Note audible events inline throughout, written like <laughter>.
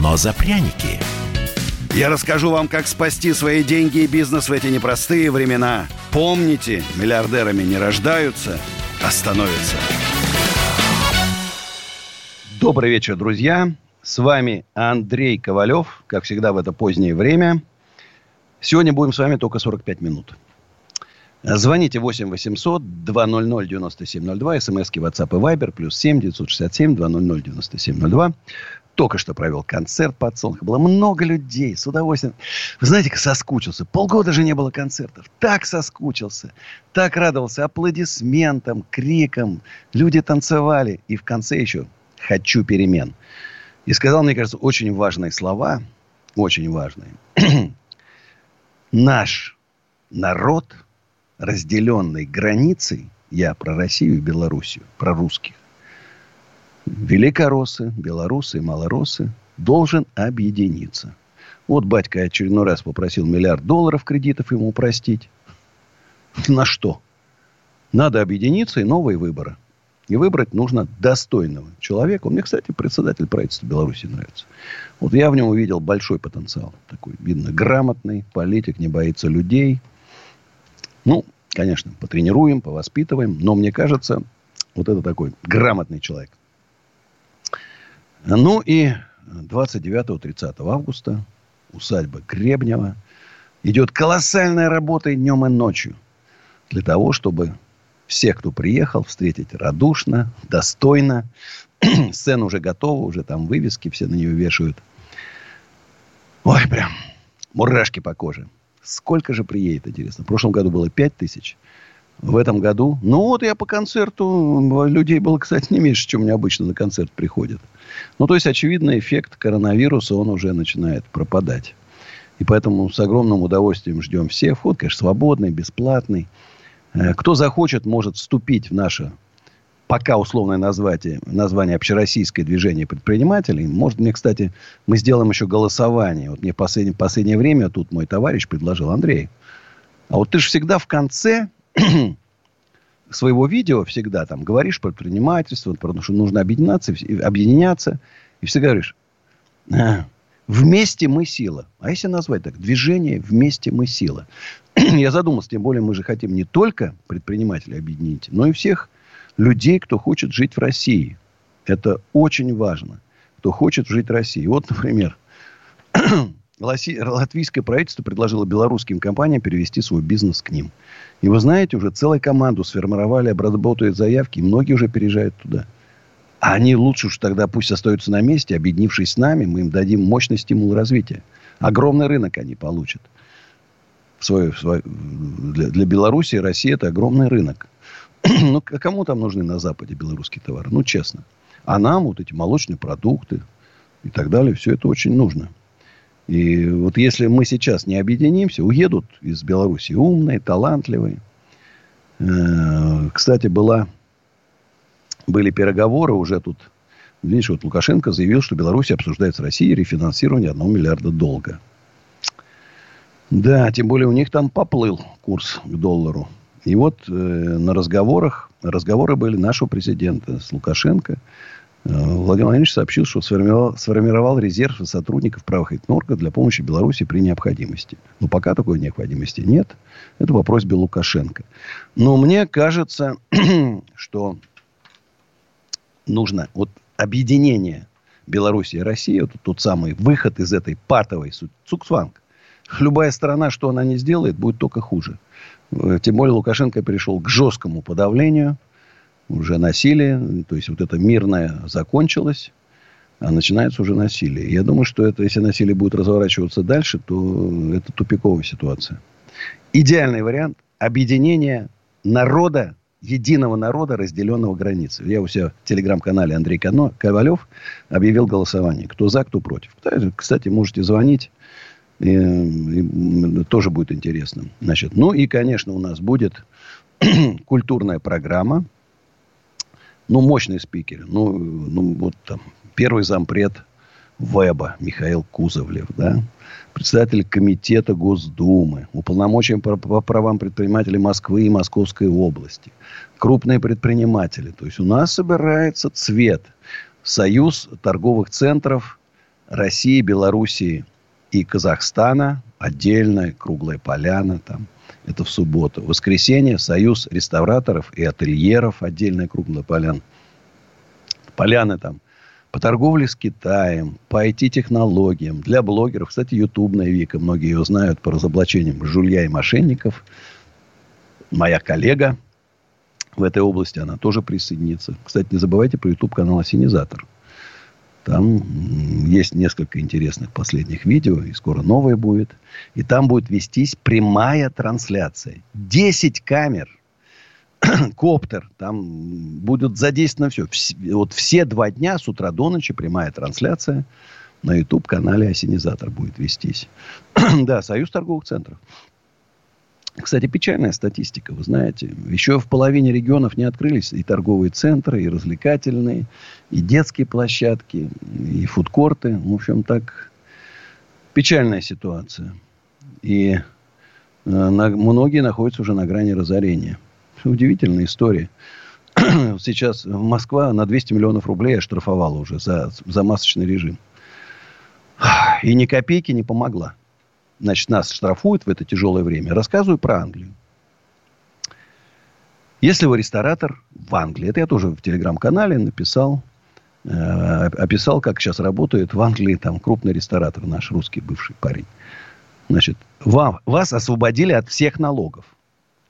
но за пряники. Я расскажу вам, как спасти свои деньги и бизнес в эти непростые времена. Помните, миллиардерами не рождаются, а становятся. Добрый вечер, друзья. С вами Андрей Ковалев, как всегда в это позднее время. Сегодня будем с вами только 45 минут. Звоните 8 800 200 9702, смски WhatsApp и Viber, плюс 7 967 200 9702. Только что провел концерт под Солнце. Было много людей, с удовольствием. Вы знаете, как соскучился. Полгода же не было концертов. Так соскучился. Так радовался аплодисментам, крикам. Люди танцевали. И в конце еще «хочу перемен». И сказал, мне кажется, очень важные слова. Очень важные. <clears throat> Наш народ, разделенный границей, я про Россию и Белоруссию, про русских, великороссы, белорусы и малоросы должен объединиться. Вот батька очередной раз попросил миллиард долларов кредитов ему простить. На что? Надо объединиться и новые выборы. И выбрать нужно достойного человека. Мне, кстати, председатель правительства Беларуси нравится. Вот я в нем увидел большой потенциал. Такой, видно, грамотный политик, не боится людей. Ну, конечно, потренируем, повоспитываем. Но мне кажется, вот это такой грамотный человек. Ну и 29-30 августа усадьба Гребнева идет колоссальная работа и днем, и ночью. Для того, чтобы всех, кто приехал, встретить радушно, достойно. <clears throat> Сцена уже готова, уже там вывески все на нее вешают. Ой, прям мурашки по коже. Сколько же приедет, интересно. В прошлом году было 5 тысяч в этом году. Ну, вот я по концерту, людей было, кстати, не меньше, чем мне обычно на концерт приходят. Ну, то есть, очевидно, эффект коронавируса, он уже начинает пропадать. И поэтому с огромным удовольствием ждем всех. Вход, конечно, свободный, бесплатный. Э, кто захочет, может вступить в наше пока условное название, название общероссийское движение предпринимателей. Может, мне, кстати, мы сделаем еще голосование. Вот мне в последнее, последнее время тут мой товарищ предложил, Андрей, а вот ты же всегда в конце своего видео всегда там говоришь про предпринимательство, потому что нужно объединяться, объединяться. И всегда говоришь, «А, вместе мы сила. А если назвать так, движение вместе мы сила. <clears throat> Я задумался, тем более мы же хотим не только предпринимателей объединить, но и всех людей, кто хочет жить в России. Это очень важно. Кто хочет жить в России. Вот, например, <clears throat> латвийское правительство предложило белорусским компаниям перевести свой бизнес к ним. И вы знаете, уже целую команду сформировали, обработают заявки, и многие уже переезжают туда. А они лучше уж тогда пусть остаются на месте, объединившись с нами, мы им дадим мощный стимул развития. Огромный рынок они получат. В свое, для, для Беларуси Россия это огромный рынок. <clears throat> ну, кому там нужны на Западе белорусские товары? Ну, честно. А нам вот эти молочные продукты и так далее, все это очень нужно. И вот если мы сейчас не объединимся, уедут из Беларуси умные, талантливые. Э, кстати, была, были переговоры уже тут. Видишь, вот Лукашенко заявил, что Беларусь обсуждает с Россией рефинансирование 1 миллиарда долга. Да, тем более у них там поплыл курс к доллару. И вот э, на разговорах, разговоры были нашего президента с Лукашенко – Владимир Владимирович сообщил, что сформировал, сформировал резерв сотрудников правоохранительных органов для помощи Беларуси при необходимости. Но пока такой необходимости нет. Это по просьбе Лукашенко. Но мне кажется, <clears throat> что нужно вот объединение Беларуси и России, вот тот самый выход из этой патовой цукцванг. Любая страна, что она не сделает, будет только хуже. Э, тем более Лукашенко перешел к жесткому подавлению – уже насилие, то есть вот это мирное закончилось, а начинается уже насилие. Я думаю, что это, если насилие будет разворачиваться дальше, то это тупиковая ситуация. Идеальный вариант объединения народа единого народа, разделенного границей. Я у себя в телеграм-канале Андрей Ковалев объявил голосование. Кто за, кто против. Кстати, можете звонить. И, и, тоже будет интересно. Значит, ну и, конечно, у нас будет <clears throat> культурная программа. Ну, мощный спикер. Ну, ну вот там первый зампред Веба Михаил Кузовлев, да, председатель комитета Госдумы, уполномочен по, правам предпринимателей Москвы и Московской области, крупные предприниматели. То есть у нас собирается цвет. Союз торговых центров России, Белоруссии и Казахстана, отдельная круглая поляна там. Это в субботу. В воскресенье Союз реставраторов и ательеров, отдельная круглая поляна. Поляны там по торговле с Китаем, по IT-технологиям, для блогеров. Кстати, ютубная Вика, многие ее знают по разоблачениям жулья и мошенников. Моя коллега в этой области, она тоже присоединится. Кстати, не забывайте про YouTube-канал «Осенизатор». Там есть несколько интересных последних видео, и скоро новое будет. И там будет вестись прямая трансляция. 10 камер <clears throat> коптер, там будет задействовано все. Вот все два дня с утра до ночи прямая трансляция на YouTube-канале «Осенизатор» будет вестись. <clears throat> да, Союз торговых центров. Кстати, печальная статистика, вы знаете. Еще в половине регионов не открылись и торговые центры, и развлекательные, и детские площадки, и фудкорты. В общем, так печальная ситуация. И э, на, многие находятся уже на грани разорения. Удивительная история. <clears throat> Сейчас Москва на 200 миллионов рублей оштрафовала уже за, за масочный режим. И ни копейки не помогла. Значит, нас штрафуют в это тяжелое время. Рассказываю про Англию. Если вы ресторатор в Англии, это я тоже в телеграм-канале написал, э, описал, как сейчас работает в Англии там крупный ресторатор, наш русский бывший парень. Значит, вам, вас освободили от всех налогов.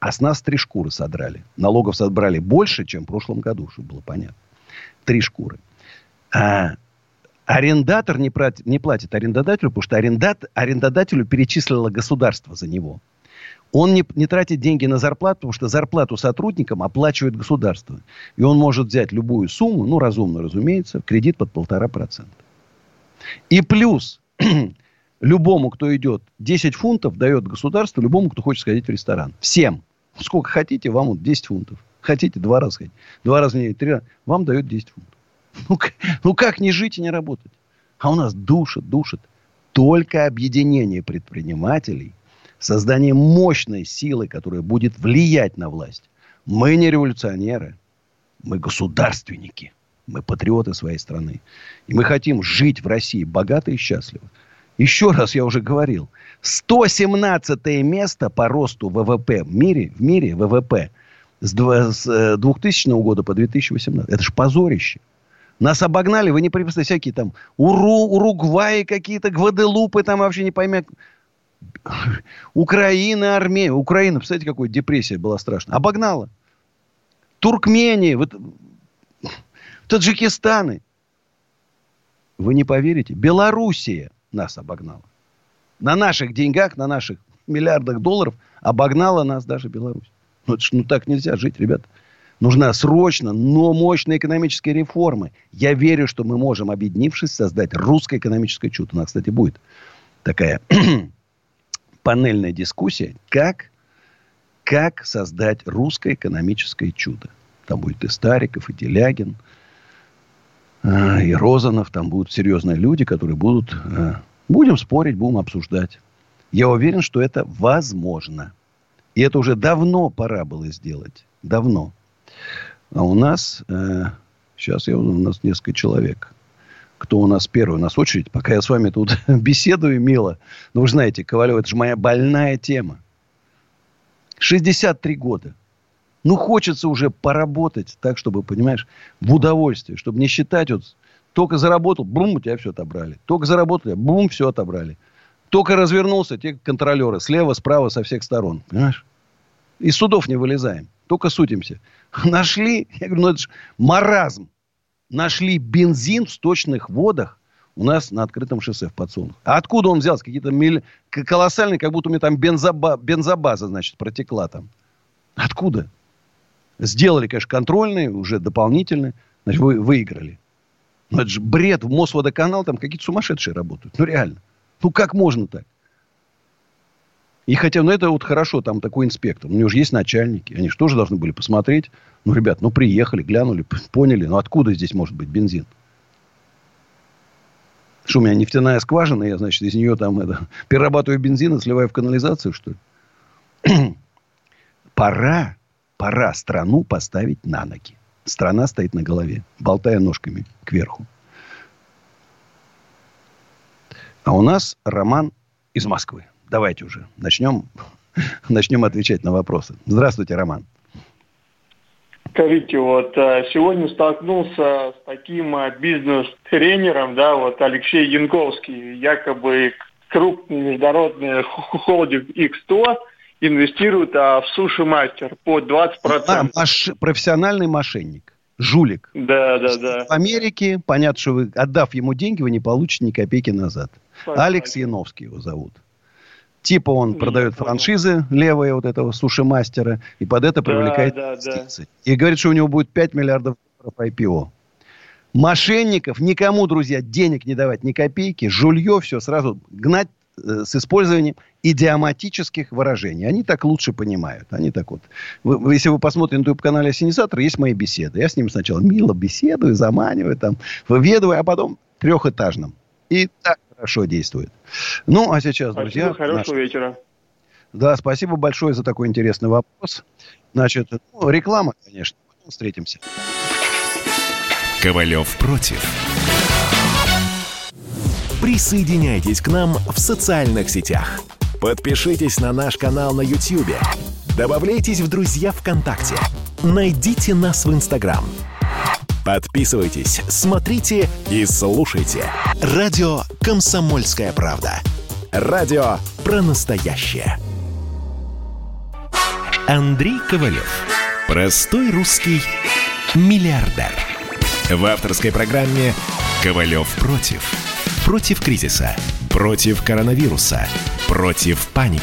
А с нас три шкуры содрали. Налогов собрали больше, чем в прошлом году, чтобы было понятно. Три шкуры. А арендатор не платит, не платит арендодателю, потому что арендат, арендодателю перечислило государство за него. Он не, не тратит деньги на зарплату, потому что зарплату сотрудникам оплачивает государство. И он может взять любую сумму, ну, разумно, разумеется, кредит под полтора процента. И плюс <clears throat> любому, кто идет, 10 фунтов дает государство любому, кто хочет сходить в ресторан. Всем. Сколько хотите, вам вот 10 фунтов. Хотите два раза ходить. Два раза в неделю, три раза. Вам дает 10 фунтов. Ну, ну как не жить и не работать? А у нас душит, душит. Только объединение предпринимателей, создание мощной силы, которая будет влиять на власть. Мы не революционеры. Мы государственники. Мы патриоты своей страны. И мы хотим жить в России богато и счастливо. Еще раз я уже говорил. 117 место по росту ВВП в мире, в мире ВВП с 2000 э, года по 2018. Это же позорище. Нас обогнали, вы не представляете, всякие там Уру, Уругваи какие-то, Гваделупы, там вообще не поймет. Украина, Армения. Украина, представляете, какой депрессия была страшная. Обогнала. Туркмения, вот, Таджикистаны. Вы не поверите. Белоруссия нас обогнала. На наших деньгах, на наших миллиардах долларов обогнала нас даже Беларусь. Ну, ну так нельзя жить, ребят. Нужна срочно, но мощная экономическая реформа. Я верю, что мы можем, объединившись, создать русское экономическое чудо. У нас, кстати, будет такая <clears throat> панельная дискуссия, как, как создать русское экономическое чудо. Там будет и Стариков, и Делягин, а, и Розанов. Там будут серьезные люди, которые будут а, Будем спорить, будем обсуждать. Я уверен, что это возможно. И это уже давно пора было сделать. Давно. А у нас, э, сейчас я, у нас несколько человек. Кто у нас первый? У нас очередь. Пока я с вами тут <laughs> беседую мило. Ну, вы знаете, Ковалев, это же моя больная тема. 63 года. Ну, хочется уже поработать так, чтобы, понимаешь, в удовольствие. Чтобы не считать вот только заработал, бум, у тебя все отобрали. Только заработали, бум, все отобрали. Только развернулся, те контролеры слева, справа, со всех сторон. Понимаешь? Из судов не вылезаем. Только сутимся. <laughs> Нашли, я говорю, ну это же маразм. Нашли бензин в сточных водах у нас на открытом шоссе в подсолнух. А откуда он взялся? Какие-то милли... колоссальные, как будто у меня там бензоба... бензобаза, значит, протекла там. Откуда? Сделали, конечно, контрольные, уже дополнительные. Значит, вы выиграли. Но это же бред. В Мосводоканал там какие-то сумасшедшие работают. Ну, реально. Ну, как можно так? И хотя, ну, это вот хорошо, там такой инспектор. У него же есть начальники. Они же тоже должны были посмотреть. Ну, ребят, ну, приехали, глянули, поняли. Ну, откуда здесь может быть бензин? Что, у меня нефтяная скважина, я, значит, из нее там это, <laughs> перерабатываю бензин и сливаю в канализацию, что ли? <clears throat> пора, пора страну поставить на ноги. Страна стоит на голове, болтая ножками кверху. А у нас Роман из Москвы. Давайте уже начнем, <laughs> начнем отвечать на вопросы. Здравствуйте, Роман. Скажите, вот э, сегодня столкнулся с таким э, бизнес-тренером, да, вот Алексей Янковский, якобы крупный международный холдинг X100 инвестирует а, в суши-мастер по 20%. А, маш... профессиональный мошенник. Жулик. Да, да, да. В Америке, понятно, что вы, отдав ему деньги, вы не получите ни копейки назад. Понятно. Алекс Яновский его зовут. Типа он Я продает понял. франшизы левые вот этого суши-мастера и под это привлекает да, инвестиции. Да, да. И говорит, что у него будет 5 миллиардов долларов IPO. Мошенников никому, друзья, денег не давать, ни копейки. Жулье все сразу гнать э, с использованием идиоматических выражений. Они так лучше понимают. Они так вот. Вы, если вы посмотрите на YouTube-канале Синизатор, есть мои беседы. Я с ним сначала мило беседую, заманиваю, там, выведываю, а потом трехэтажным. И так хорошо действует. Ну, а сейчас, спасибо, друзья... Хорошего наш... вечера. Да, спасибо большое за такой интересный вопрос. Значит, ну, реклама, конечно. Потом встретимся. Ковалев против. Присоединяйтесь к нам в социальных сетях. Подпишитесь на наш канал на YouTube. Добавляйтесь в друзья ВКонтакте. Найдите нас в Инстаграм. Подписывайтесь, смотрите и слушайте. Радио «Комсомольская правда». Радио про настоящее. Андрей Ковалев. Простой русский миллиардер. В авторской программе «Ковалев против». Против кризиса. Против коронавируса. Против паники.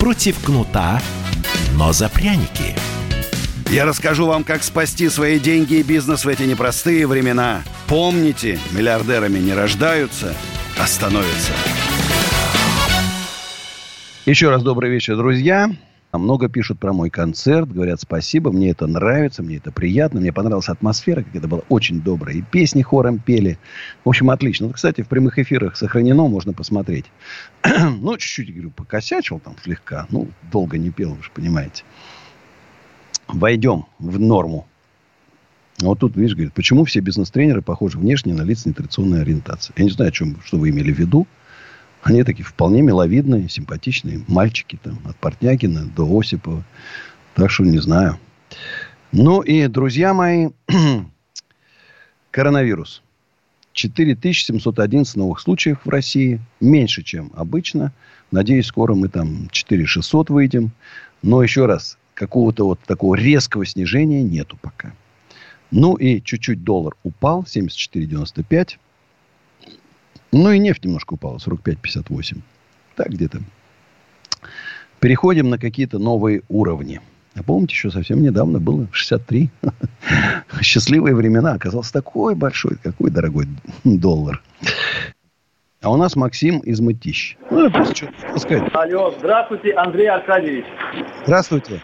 Против кнута, но за пряники – я расскажу вам, как спасти свои деньги и бизнес в эти непростые времена. Помните, миллиардерами не рождаются, а становятся. Еще раз добрый вечер, друзья. Много пишут про мой концерт, говорят спасибо, мне это нравится, мне это приятно, мне понравилась атмосфера, как это было очень добро. И песни хором пели. В общем, отлично. Вот, кстати, в прямых эфирах сохранено, можно посмотреть. <clears throat> ну, чуть-чуть, говорю, покосячил там слегка. Ну, долго не пел, вы же понимаете войдем в норму. Вот тут, видишь, говорит, почему все бизнес-тренеры похожи внешне на лица нетрадиционной ориентации? Я не знаю, о чем, что вы имели в виду. Они такие вполне миловидные, симпатичные мальчики там, от Портнягина до Осипова. Так что не знаю. Ну и, друзья мои, <clears throat> коронавирус. 4711 новых случаев в России. Меньше, чем обычно. Надеюсь, скоро мы там 4600 выйдем. Но еще раз, какого-то вот такого резкого снижения нету пока. Ну и чуть-чуть доллар упал, 74,95. Ну и нефть немножко упала, 45,58. Так где-то. Переходим на какие-то новые уровни. А помните, еще совсем недавно было 63. <laughs> Счастливые времена. Оказался такой большой, какой дорогой доллар. А у нас Максим из Мытищ. Ну, что сказать. Алло, здравствуйте, Андрей Аркадьевич. Здравствуйте.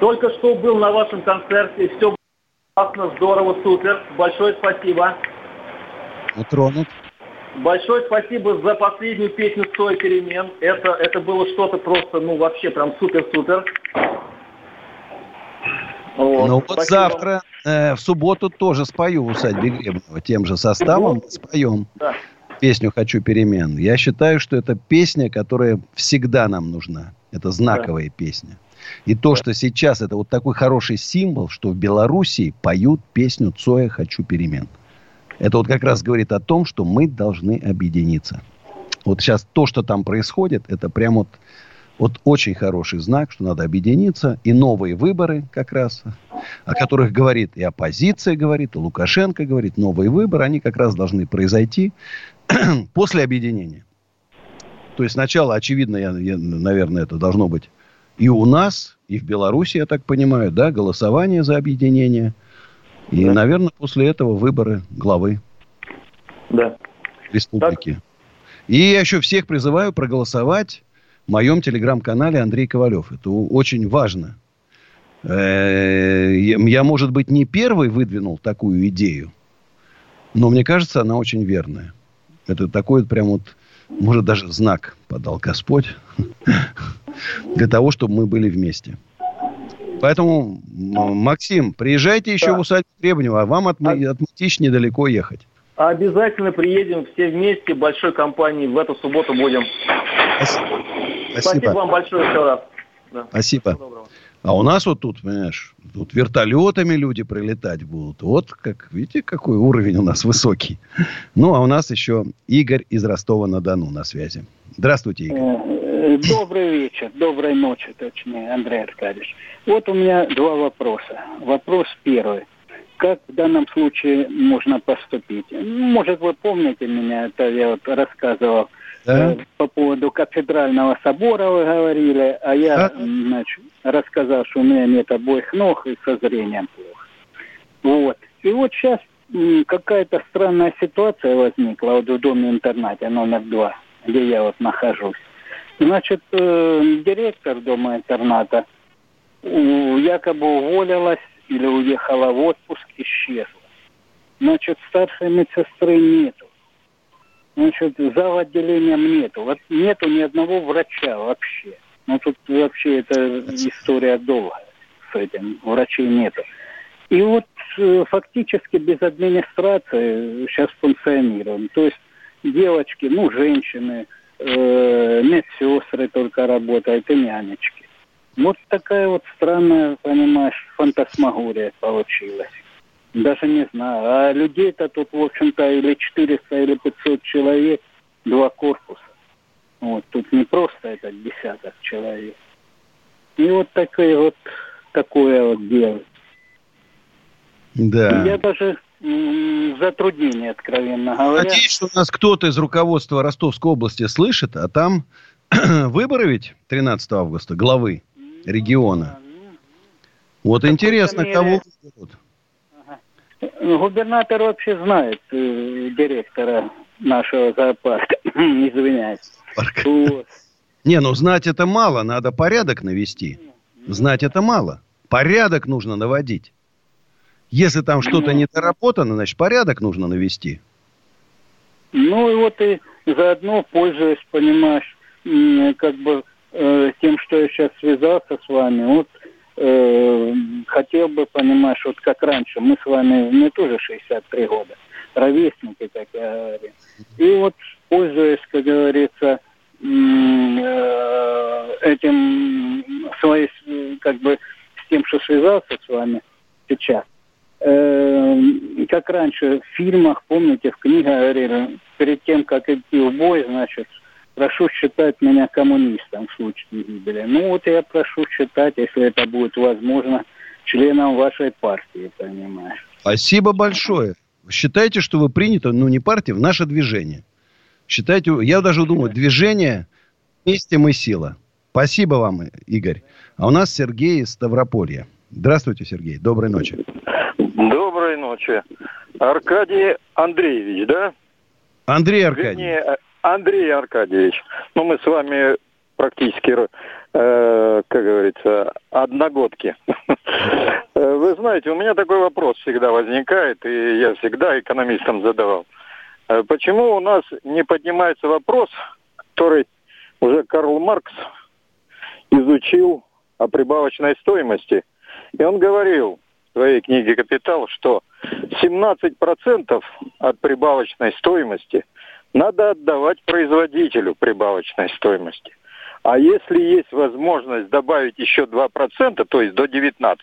Только что был на вашем концерте. Все классно, здорово, супер. Большое спасибо. Утронут. Большое спасибо за последнюю песню «Стой перемен». Это, это было что-то просто, ну, вообще прям супер-супер. Вот. Ну, вот спасибо. завтра, э, в субботу тоже спою в усадьбе Гребнева. Тем же составом споем да. песню «Хочу перемен». Я считаю, что это песня, которая всегда нам нужна. Это знаковая да. песня. И то, что сейчас это вот такой хороший символ, что в Белоруссии поют песню Цоя «Хочу перемен». Это вот как раз говорит о том, что мы должны объединиться. Вот сейчас то, что там происходит, это прям вот, вот очень хороший знак, что надо объединиться. И новые выборы как раз, о которых говорит и оппозиция говорит, и Лукашенко говорит, новые выборы, они как раз должны произойти <clears throat> после объединения. То есть сначала, очевидно, я, я, наверное, это должно быть И у нас, и в Беларуси, я так понимаю, да, голосование за объединение. И, да. наверное, после этого выборы главы да. республики. Так. И я еще всех призываю проголосовать в моем телеграм-канале Андрей Ковалев. Это очень важно. Э, я, может быть, не первый выдвинул такую идею, но мне кажется, она очень верная. Это такой прям вот, может, даже знак подал Господь для того, чтобы мы были вместе. Поэтому, Максим, приезжайте еще да. в усадьбу Требнева, а вам от, а... от Мытищ недалеко ехать. Обязательно приедем все вместе, большой компанией. В эту субботу будем. Спасибо. Спасибо, Спасибо вам большое еще раз. Да. Спасибо. А у нас вот тут, понимаешь, тут вертолетами люди прилетать будут. Вот как, видите, какой уровень у нас высокий. Ну, а у нас еще Игорь из Ростова-на-Дону на связи. Здравствуйте, Игорь. Э, добрый вечер, доброй ночи, точнее, Андрей Аркадьевич. Вот у меня два вопроса. Вопрос первый. Как в данном случае можно поступить? Может, вы помните меня, это я вот рассказывал да? Э, по поводу кафедрального собора вы говорили, а я а? значит, рассказал, что у меня нет обоих ног и со зрением плохо. Вот. И вот сейчас какая-то странная ситуация возникла вот в доме-интернате номер два, где я вот нахожусь. Значит, э, директор дома-интерната якобы уволилась или уехала в отпуск, исчезла. Значит, старшей медсестры нету. Значит, зал отделением нету. Вот нету ни одного врача вообще. Ну, тут вообще это история долгая с этим. Врачей нету. И вот э, фактически без администрации сейчас функционируем. То есть девочки, ну, женщины, э, медсестры только работают и нянечки. Вот такая вот странная, понимаешь, фантасмагория получилась. Даже не знаю. А людей-то тут, в общем-то, или 400, или 500 человек, два корпуса. Вот, тут не просто это десяток человек. И вот такое вот, такое вот дело. Да. Я даже затруднение, откровенно говоря. Надеюсь, что у нас кто-то из руководства Ростовской области слышит, а там <clears throat> выборы ведь 13 августа, главы региона. Ну, вот интересно, мере... кого выберут. Губернатор вообще знает э, директора нашего зоопарка. <clears throat> Извиняюсь. Вот. Не, ну знать это мало, надо порядок навести. Знать это мало. Порядок нужно наводить. Если там что-то не доработано, значит порядок нужно навести. Ну и вот и заодно пользуясь, понимаешь, как бы э, тем, что я сейчас связался с вами, вот э, хотел бы, понимаешь, вот как раньше, мы с вами, мне тоже 63 года, ровесники, как я говорю. И вот, пользуясь, как говорится, э, этим своей, как бы, с тем, что связался с вами сейчас, как раньше в фильмах, помните, в книгах говорили, перед тем, как идти в бой, значит, прошу считать меня коммунистом в случае гибели. Ну вот я прошу считать, если это будет возможно, членом вашей партии, понимаешь. Спасибо большое. Считайте, что вы приняты, ну не партия, в наше движение. Считайте, я даже думаю, движение вместе мы сила. Спасибо вам, Игорь. А у нас Сергей из Ставрополья. Здравствуйте, Сергей. Доброй ночи. Доброй ночи. Аркадий Андреевич, да? Андрей Аркадьевич. Вернее, Андрей Аркадьевич, ну мы с вами практически, э, как говорится, одногодки. Э, вы знаете, у меня такой вопрос всегда возникает, и я всегда экономистам задавал. Э, почему у нас не поднимается вопрос, который уже Карл Маркс изучил о прибавочной стоимости? И он говорил в своей книге «Капитал», что 17% от прибавочной стоимости – надо отдавать производителю прибавочной стоимости. А если есть возможность добавить еще 2%, то есть до 19%.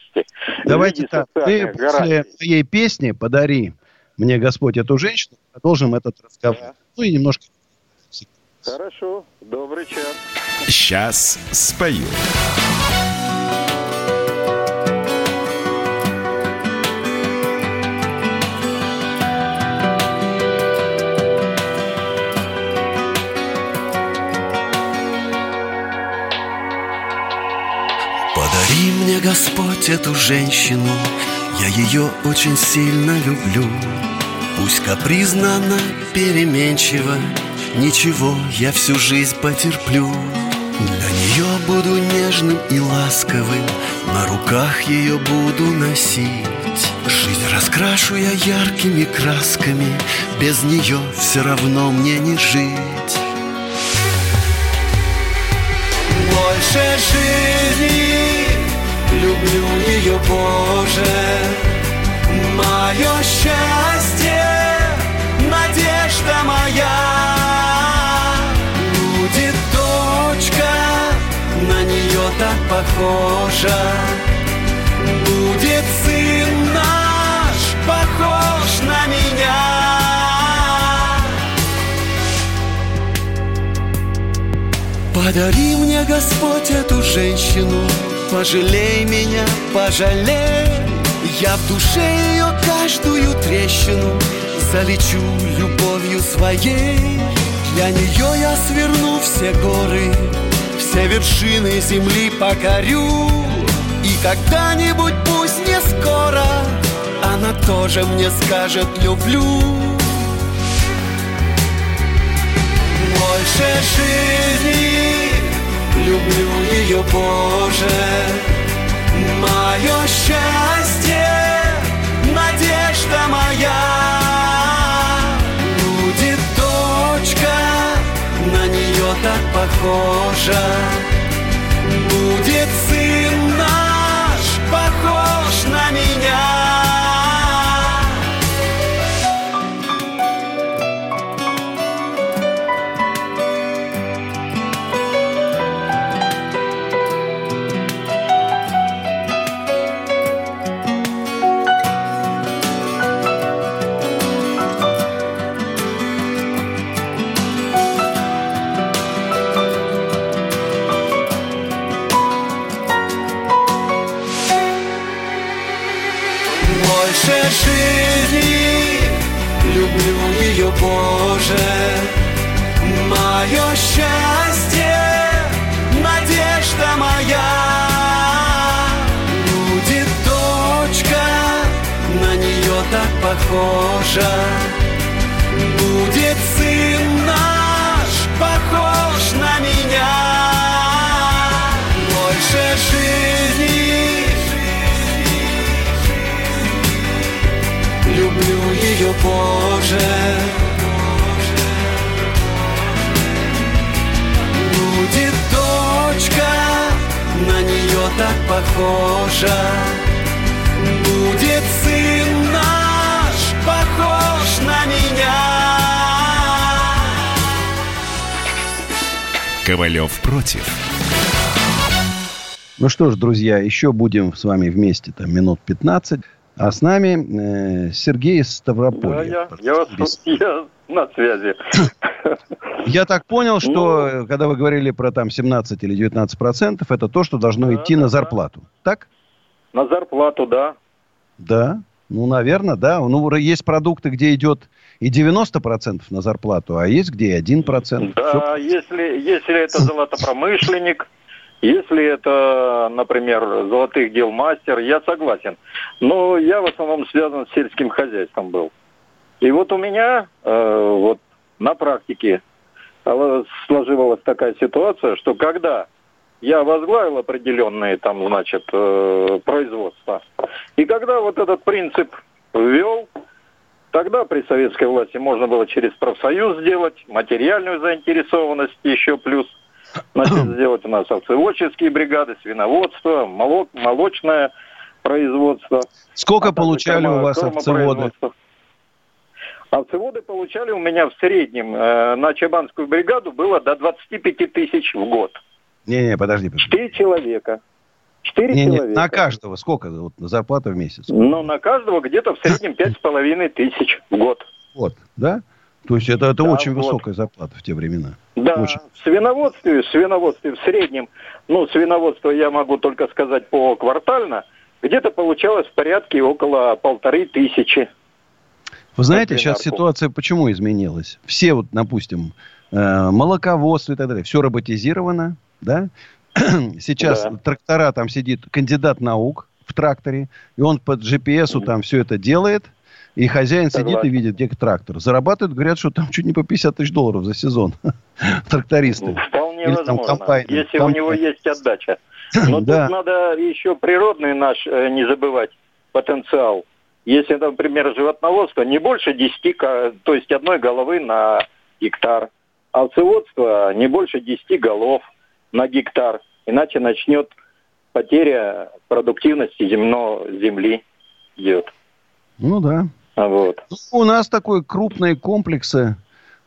Давайте так, ты после моей песни «Подари мне Господь эту женщину» продолжим этот разговор. Да. Ну и немножко... Хорошо, добрый час. Сейчас спою. Господь эту женщину, я ее очень сильно люблю. Пусть капризна она, переменчива, ничего, я всю жизнь потерплю. Для нее буду нежным и ласковым, на руках ее буду носить. Жизнь раскрашу я яркими красками, без нее все равно мне не жить. Больше жизни люблю ее, Боже, мое счастье, надежда моя. Будет дочка, на нее так похожа. Будет сын наш, похож на меня. Подари мне, Господь, эту женщину, пожалей меня, пожалей. Я в душе ее каждую трещину залечу любовью своей. Для нее я сверну все горы, все вершины земли покорю. И когда-нибудь, пусть не скоро, она тоже мне скажет «люблю». Больше жизни люблю ее, Боже, мое счастье, надежда моя. Будет дочка, на нее так похожа. Будет Ковалев против. Ну что ж, друзья, еще будем с вами вместе там минут 15. А с нами э, Сергей из Ставрополя. Да, я, я, вас, Без- <laughs> я на связи. <laughs> Я так понял, что Ну. э, когда вы говорили про там 17 или 19 процентов, это то, что должно Да, идти да, на да. зарплату. Так? На зарплату, да. Да. Ну, наверное, да. Ну, есть продукты, где идет и 90 процентов на зарплату, а есть где и 1 процент. Да, если, если это золотопромышленник, если это, например, золотых дел мастер, я согласен. Но я в основном связан с сельским хозяйством был. И вот у меня э, вот на практике э, сложилась такая ситуация, что когда я возглавил определенные там, значит, э, производства, и когда вот этот принцип ввел, Тогда при советской власти можно было через профсоюз сделать, материальную заинтересованность еще плюс. Значит, <clears throat> сделать у нас овцеводческие бригады, свиноводство, молок, молочное производство. Сколько а получали у корма- вас овцеводы? Овцеводы получали у меня в среднем э, на Чабанскую бригаду было до 25 тысяч в год. Не-не, подожди. подожди. Четыре человека. Четыре человека. на каждого сколько вот, зарплата в месяц? Но на каждого где-то в среднем пять с половиной тысяч в год. Вот, да? То есть это, это Да, очень вот. высокая зарплата в те времена. Да, Очень. в свиноводстве, в свиноводстве в среднем, ну, свиноводство я могу только сказать по квартально, где-то получалось в порядке около полторы тысячи. Вы знаете, сейчас ситуация почему изменилась? Все вот, допустим, э, молоководство и так далее, все роботизировано, да? <clears throat> Сейчас Да. трактора, там сидит кандидат наук в тракторе, и он по GPS там все это делает, и хозяин сидит и Согласен. видит, где трактор. Зарабатывают, говорят, что там чуть не по 50 тысяч долларов за сезон. <laughs> Трактористы. Вполне Или там возможно, комбайны. если у Комбайны. него есть отдача. <clears throat> Но Да. тут надо еще природный наш э, не забывать потенциал. Если, например, животноводство, не больше 10, ка- то есть одной головы на гектар. Овцеводство не больше 10 голов на гектар. Иначе начнет потеря продуктивности земно, земли идет. Ну да. Вот. Ну, У нас такой крупные комплексы,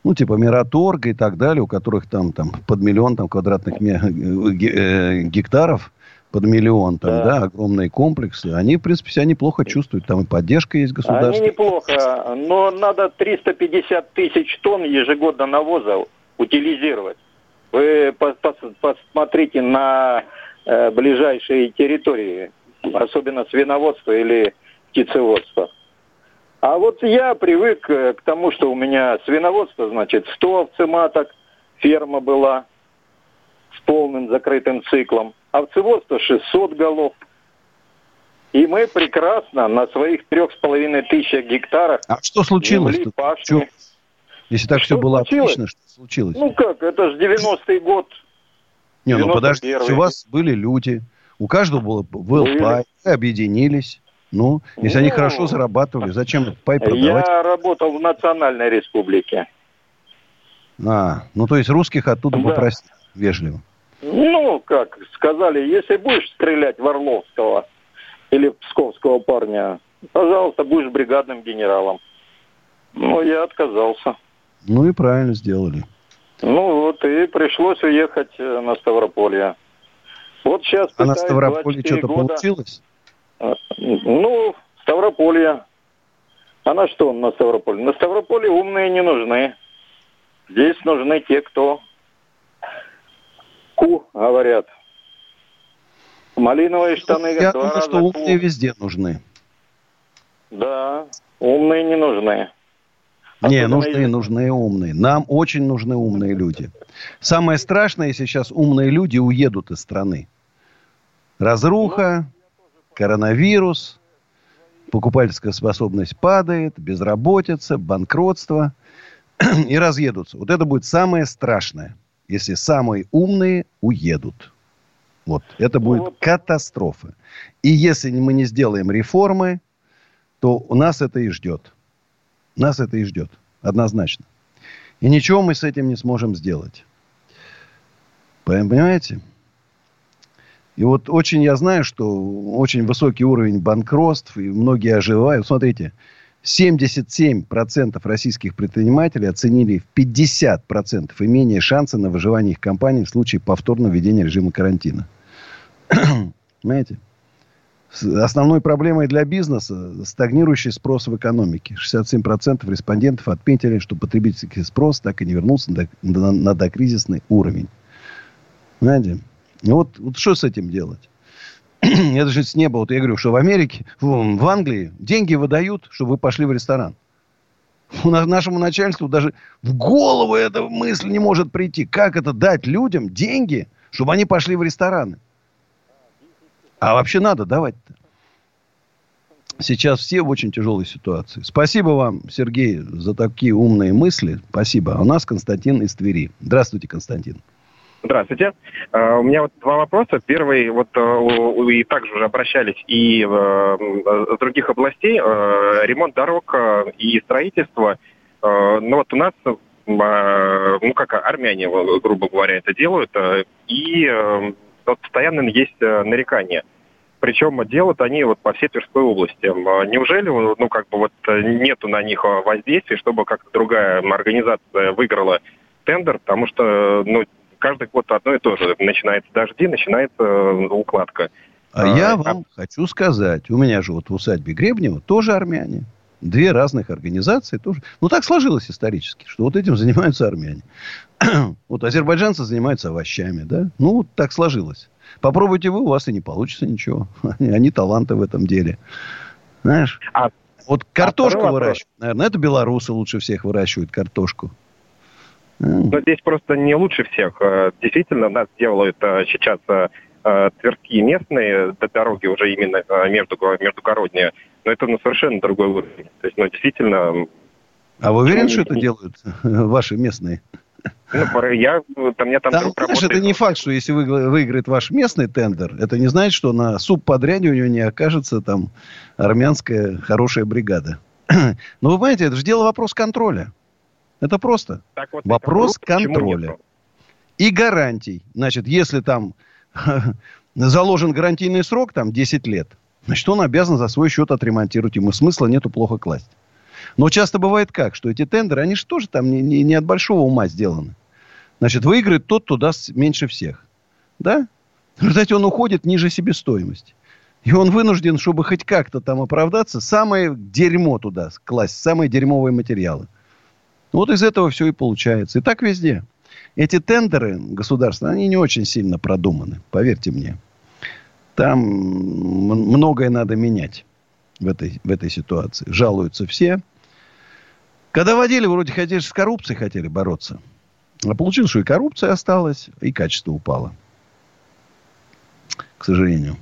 ну, типа Мираторга и так далее, у которых там, там под миллион там, квадратных э, э, гектаров, под миллион там, Да. да. огромные комплексы. Они, в принципе, себя неплохо чувствуют. Там и поддержка есть Они государства. неплохо, но надо 350 тысяч тонн ежегодно навоза утилизировать. Вы пос- пос- посмотрите на э, ближайшие территории, особенно свиноводство или птицеводство. А вот я привык э, к тому, что у меня свиноводство, значит, 100 овцематок, ферма была с полным закрытым циклом. Овцеводство 600 голов. И мы прекрасно на своих трех с половиной тысячах гектарах А что случилось? земли, пашни. Если так Что все было случилось? отлично, что случилось? Ну как, это же 90-й год. Не, ну подождите, 91-й. у вас были люди, у каждого было, был Были. пай, вы объединились. Ну, если они Ну, хорошо зарабатывали, зачем пай продавать? Я работал в Национальной Республике. А, ну то есть русских оттуда Да. попросили вежливо. Ну, как сказали, если будешь стрелять в Орловского или Псковского парня, пожалуйста, будешь бригадным генералом. Ну, я отказался. Ну и правильно сделали. Ну вот, и пришлось уехать э, на Ставрополье. Вот сейчас А на Ставрополье 24 что-то года. получилось? А, Ну, Ставрополье. А на что на Ставрополье? На Ставрополье умные не нужны. Здесь нужны те, кто ку, говорят. Малиновые штаны Я два думаю, раза что умные ку. везде нужны. Да, умные не нужны. Не, Особенно нужны, нужны умные. Нам очень нужны умные люди. Самое страшное, если сейчас умные люди уедут из страны. Разруха, коронавирус, покупательская способность падает, безработица, банкротство. И разъедутся. Вот это будет самое страшное, если самые умные уедут. Вот, это Ну будет вот. катастрофа. И если мы не сделаем реформы, то у нас это и ждет. Нас это и ждет. Однозначно. И ничего мы с этим не сможем сделать. Понимаете? И вот очень я знаю, что очень высокий уровень банкротств, и многие оживают. Смотрите, 77% российских предпринимателей оценили в 50% имение шанса на выживание их компаний в случае повторного введения режима карантина. <clears throat> Понимаете? Основной проблемой для бизнеса стагнирующий спрос в экономике. 67% респондентов отметили, что потребительский спрос так и не вернулся на, на- на докризисный уровень. Знаете? Ну вот, вот что с этим делать? Это же с неба. Вот я говорю, что в Америке, в, в Англии деньги выдают, чтобы вы пошли в ресторан. У нашему начальству даже в голову эта мысль не может прийти. Как это дать людям деньги, чтобы они пошли в рестораны? А вообще надо давать-то. Сейчас все в очень тяжелой ситуации. Спасибо вам, Сергей, за такие умные мысли. Спасибо. А у нас Константин из Твери. Здравствуйте, Константин. Здравствуйте. Э, У меня вот два вопроса. Первый, вот у- и также уже обращались и с других областей. Ремонт дорог и строительство. Ну вот у нас, ну как армяне, грубо говоря, это делают. И вот постоянно есть э, нарекания. Причем делают они вот по всей Тверской области. Э, Неужели, ну как бы вот э, нету на них э, воздействия, чтобы как-то другая организация выиграла тендер, потому что, ну, каждый год одно и то же. Начинается дожди, начинается э, укладка. А, А, я а- вам хочу сказать, у меня же вот в усадьбе Гребнева тоже армяне. Две разных организации тоже. Ну, так сложилось исторически, что вот этим занимаются армяне. <clears throat> вот азербайджанцы занимаются овощами, да? Ну, вот так сложилось. Попробуйте вы, у вас и не получится ничего. <laughs> Они, они таланты в этом деле. Знаешь? А- вот картошку второй вопрос. выращивают, наверное, это белорусы лучше всех выращивают картошку. Но здесь просто не лучше всех. Э, действительно, нас делают э, сейчас тверские местные дороги уже именно между, междугородние. Но это ну, совершенно другой уровень. То есть, ну, действительно... А вы уверены, что это делают ваши местные? Ну, я, там, я там, там знаешь, это не факт, что если вы, выиграет ваш местный тендер, это не значит, что на субподряде у него не окажется там армянская хорошая бригада. <clears throat> Но вы понимаете, это же дело вопрос контроля. Это просто так вот вопрос контроля. И гарантий. Значит, если там <laughs> заложен гарантийный срок, там 10 лет, значит, он обязан за свой счет отремонтировать. Ему смысла нету плохо класть. Но часто бывает как, что эти тендеры, они же тоже там не, не, не от большого ума сделаны. Значит, выиграет тот, кто даст меньше всех. Да? В результате он уходит ниже себестоимости. И он вынужден, чтобы хоть как-то там оправдаться, самое дерьмо туда класть, самые дерьмовые материалы. Вот из этого все и получается. И так везде. Эти тендеры государственные, они не очень сильно продуманы, поверьте мне. Там многое надо менять в этой, в этой ситуации. Жалуются все. Когда водили, вроде хотели с коррупцией хотели бороться. А получилось, что и коррупция осталась, и качество упало. К сожалению.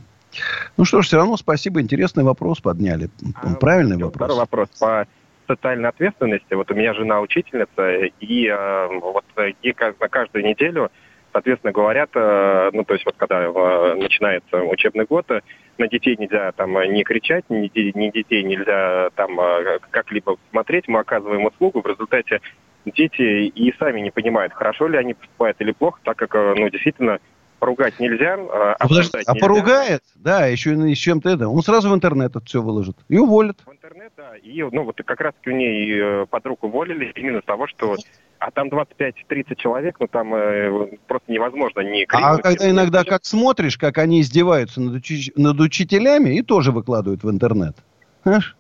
Ну что ж, все равно спасибо. Интересный вопрос подняли. А, Правильный вопрос. Второй вопрос по социальной ответственности. Вот у меня жена учительница, и э, вот ей на каждую неделю, соответственно, говорят, э, ну то есть вот когда э, начинается учебный год, на детей нельзя там не кричать, ни, ни детей нельзя там э, как-либо смотреть, мы оказываем услугу, в результате дети и сами не понимают, хорошо ли они поступают или плохо, так как, э, ну, действительно, поругать нельзя. А, а, Подожди, а нельзя. поругает, да, еще и с чем-то это, он сразу в интернет это все выложит и уволит. В да, и, ну, вот как раз-таки у нее э, подруг уволили именно того, что а там 25-30 человек, ну там э, просто невозможно не А когда иногда как смотришь, как они издеваются над, уч- над учителями и тоже выкладывают в интернет. Понимаешь?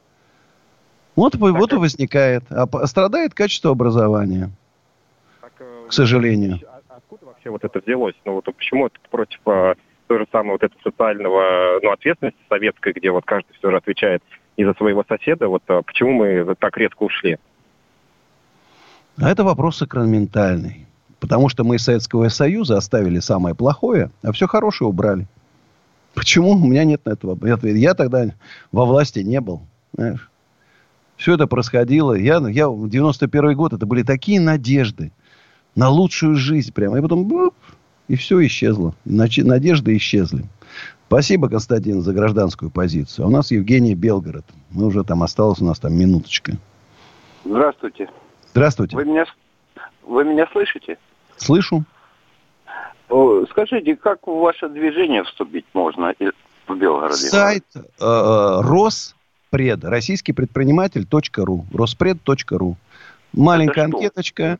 Вот, так, вот и возникает. А страдает качество образования. Так, э, к сожалению. А откуда вообще вот это взялось? Ну вот почему это против а, той же самой вот этого социального ну, ответственности советской, где вот каждый все же отвечает и за своего соседа, вот а, почему мы так резко ушли? А это вопрос сакраментальный. Потому что мы из Советского Союза оставили самое плохое, а все хорошее убрали. Почему? У меня нет на этого ответа. Я тогда во власти не был. Знаешь? Все это происходило. Я, я в 91 год, это были такие надежды на лучшую жизнь прямо. И потом, и все исчезло. Надежды исчезли. Спасибо, Константин, за гражданскую позицию. У нас Евгений Белгород. Мы уже там осталось у нас там минуточка. Здравствуйте. Здравствуйте. Вы меня, вы меня слышите? Слышу. Скажите, как в ваше движение вступить можно в Белгороде? Сайт э, э Роспред, российский предприниматель.ру, роспред.ру. Маленькая анкеточка,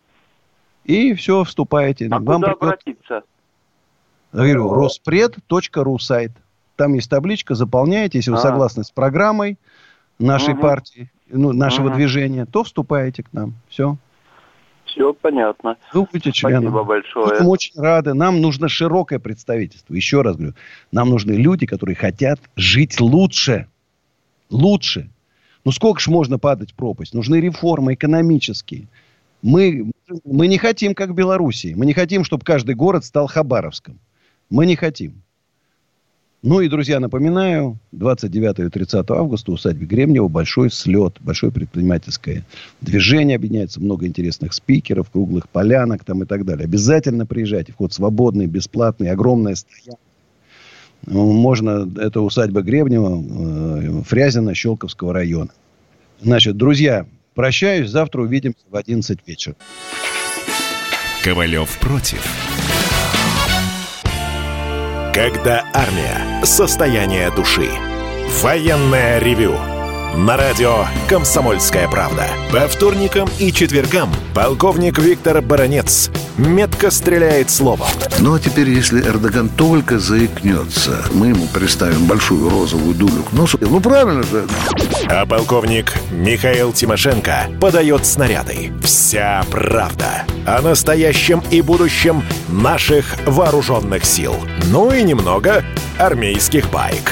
и все, вступаете. А Вам куда придет... обратиться? Я говорю, роспред.ру сайт. Там есть табличка, заполняете, если вы а. согласны с программой нашей угу. партии, ну, нашего угу. движения, то вступаете к нам. Все. Все понятно. Вы будете членом. Спасибо большое. Мы очень рады. Нам нужно широкое представительство. Еще раз говорю, нам нужны люди, которые хотят жить лучше. Лучше. Ну сколько ж можно падать в пропасть? Нужны реформы экономические. Мы, мы не хотим, как в Белоруссии. Мы не хотим, чтобы каждый город стал Хабаровском. Мы не хотим. Ну и, друзья, напоминаю, 29 и 30 августа в усадьбе Гремнева большой слет, большое предпринимательское движение объединяется, много интересных спикеров, круглых полянок там и так далее. Обязательно приезжайте. Вход свободный, бесплатный, огромная стоянка. Можно, это усадьба Гребнева, э, Фрязина, Щелковского района. Значит, друзья, прощаюсь. Завтра увидимся в 11 вечера. Ковалев против. Когда армия. Состояние души. Военное ревю на радио «Комсомольская правда». По вторникам и четвергам полковник Виктор Баранец метко стреляет словом. Ну, а теперь, если Эрдоган только заикнется, мы ему представим большую розовую дулю к носу. Ну, правильно же. А полковник Михаил Тимошенко подает снаряды. Вся правда о настоящем и будущем наших вооруженных сил. Ну и немного армейских байк.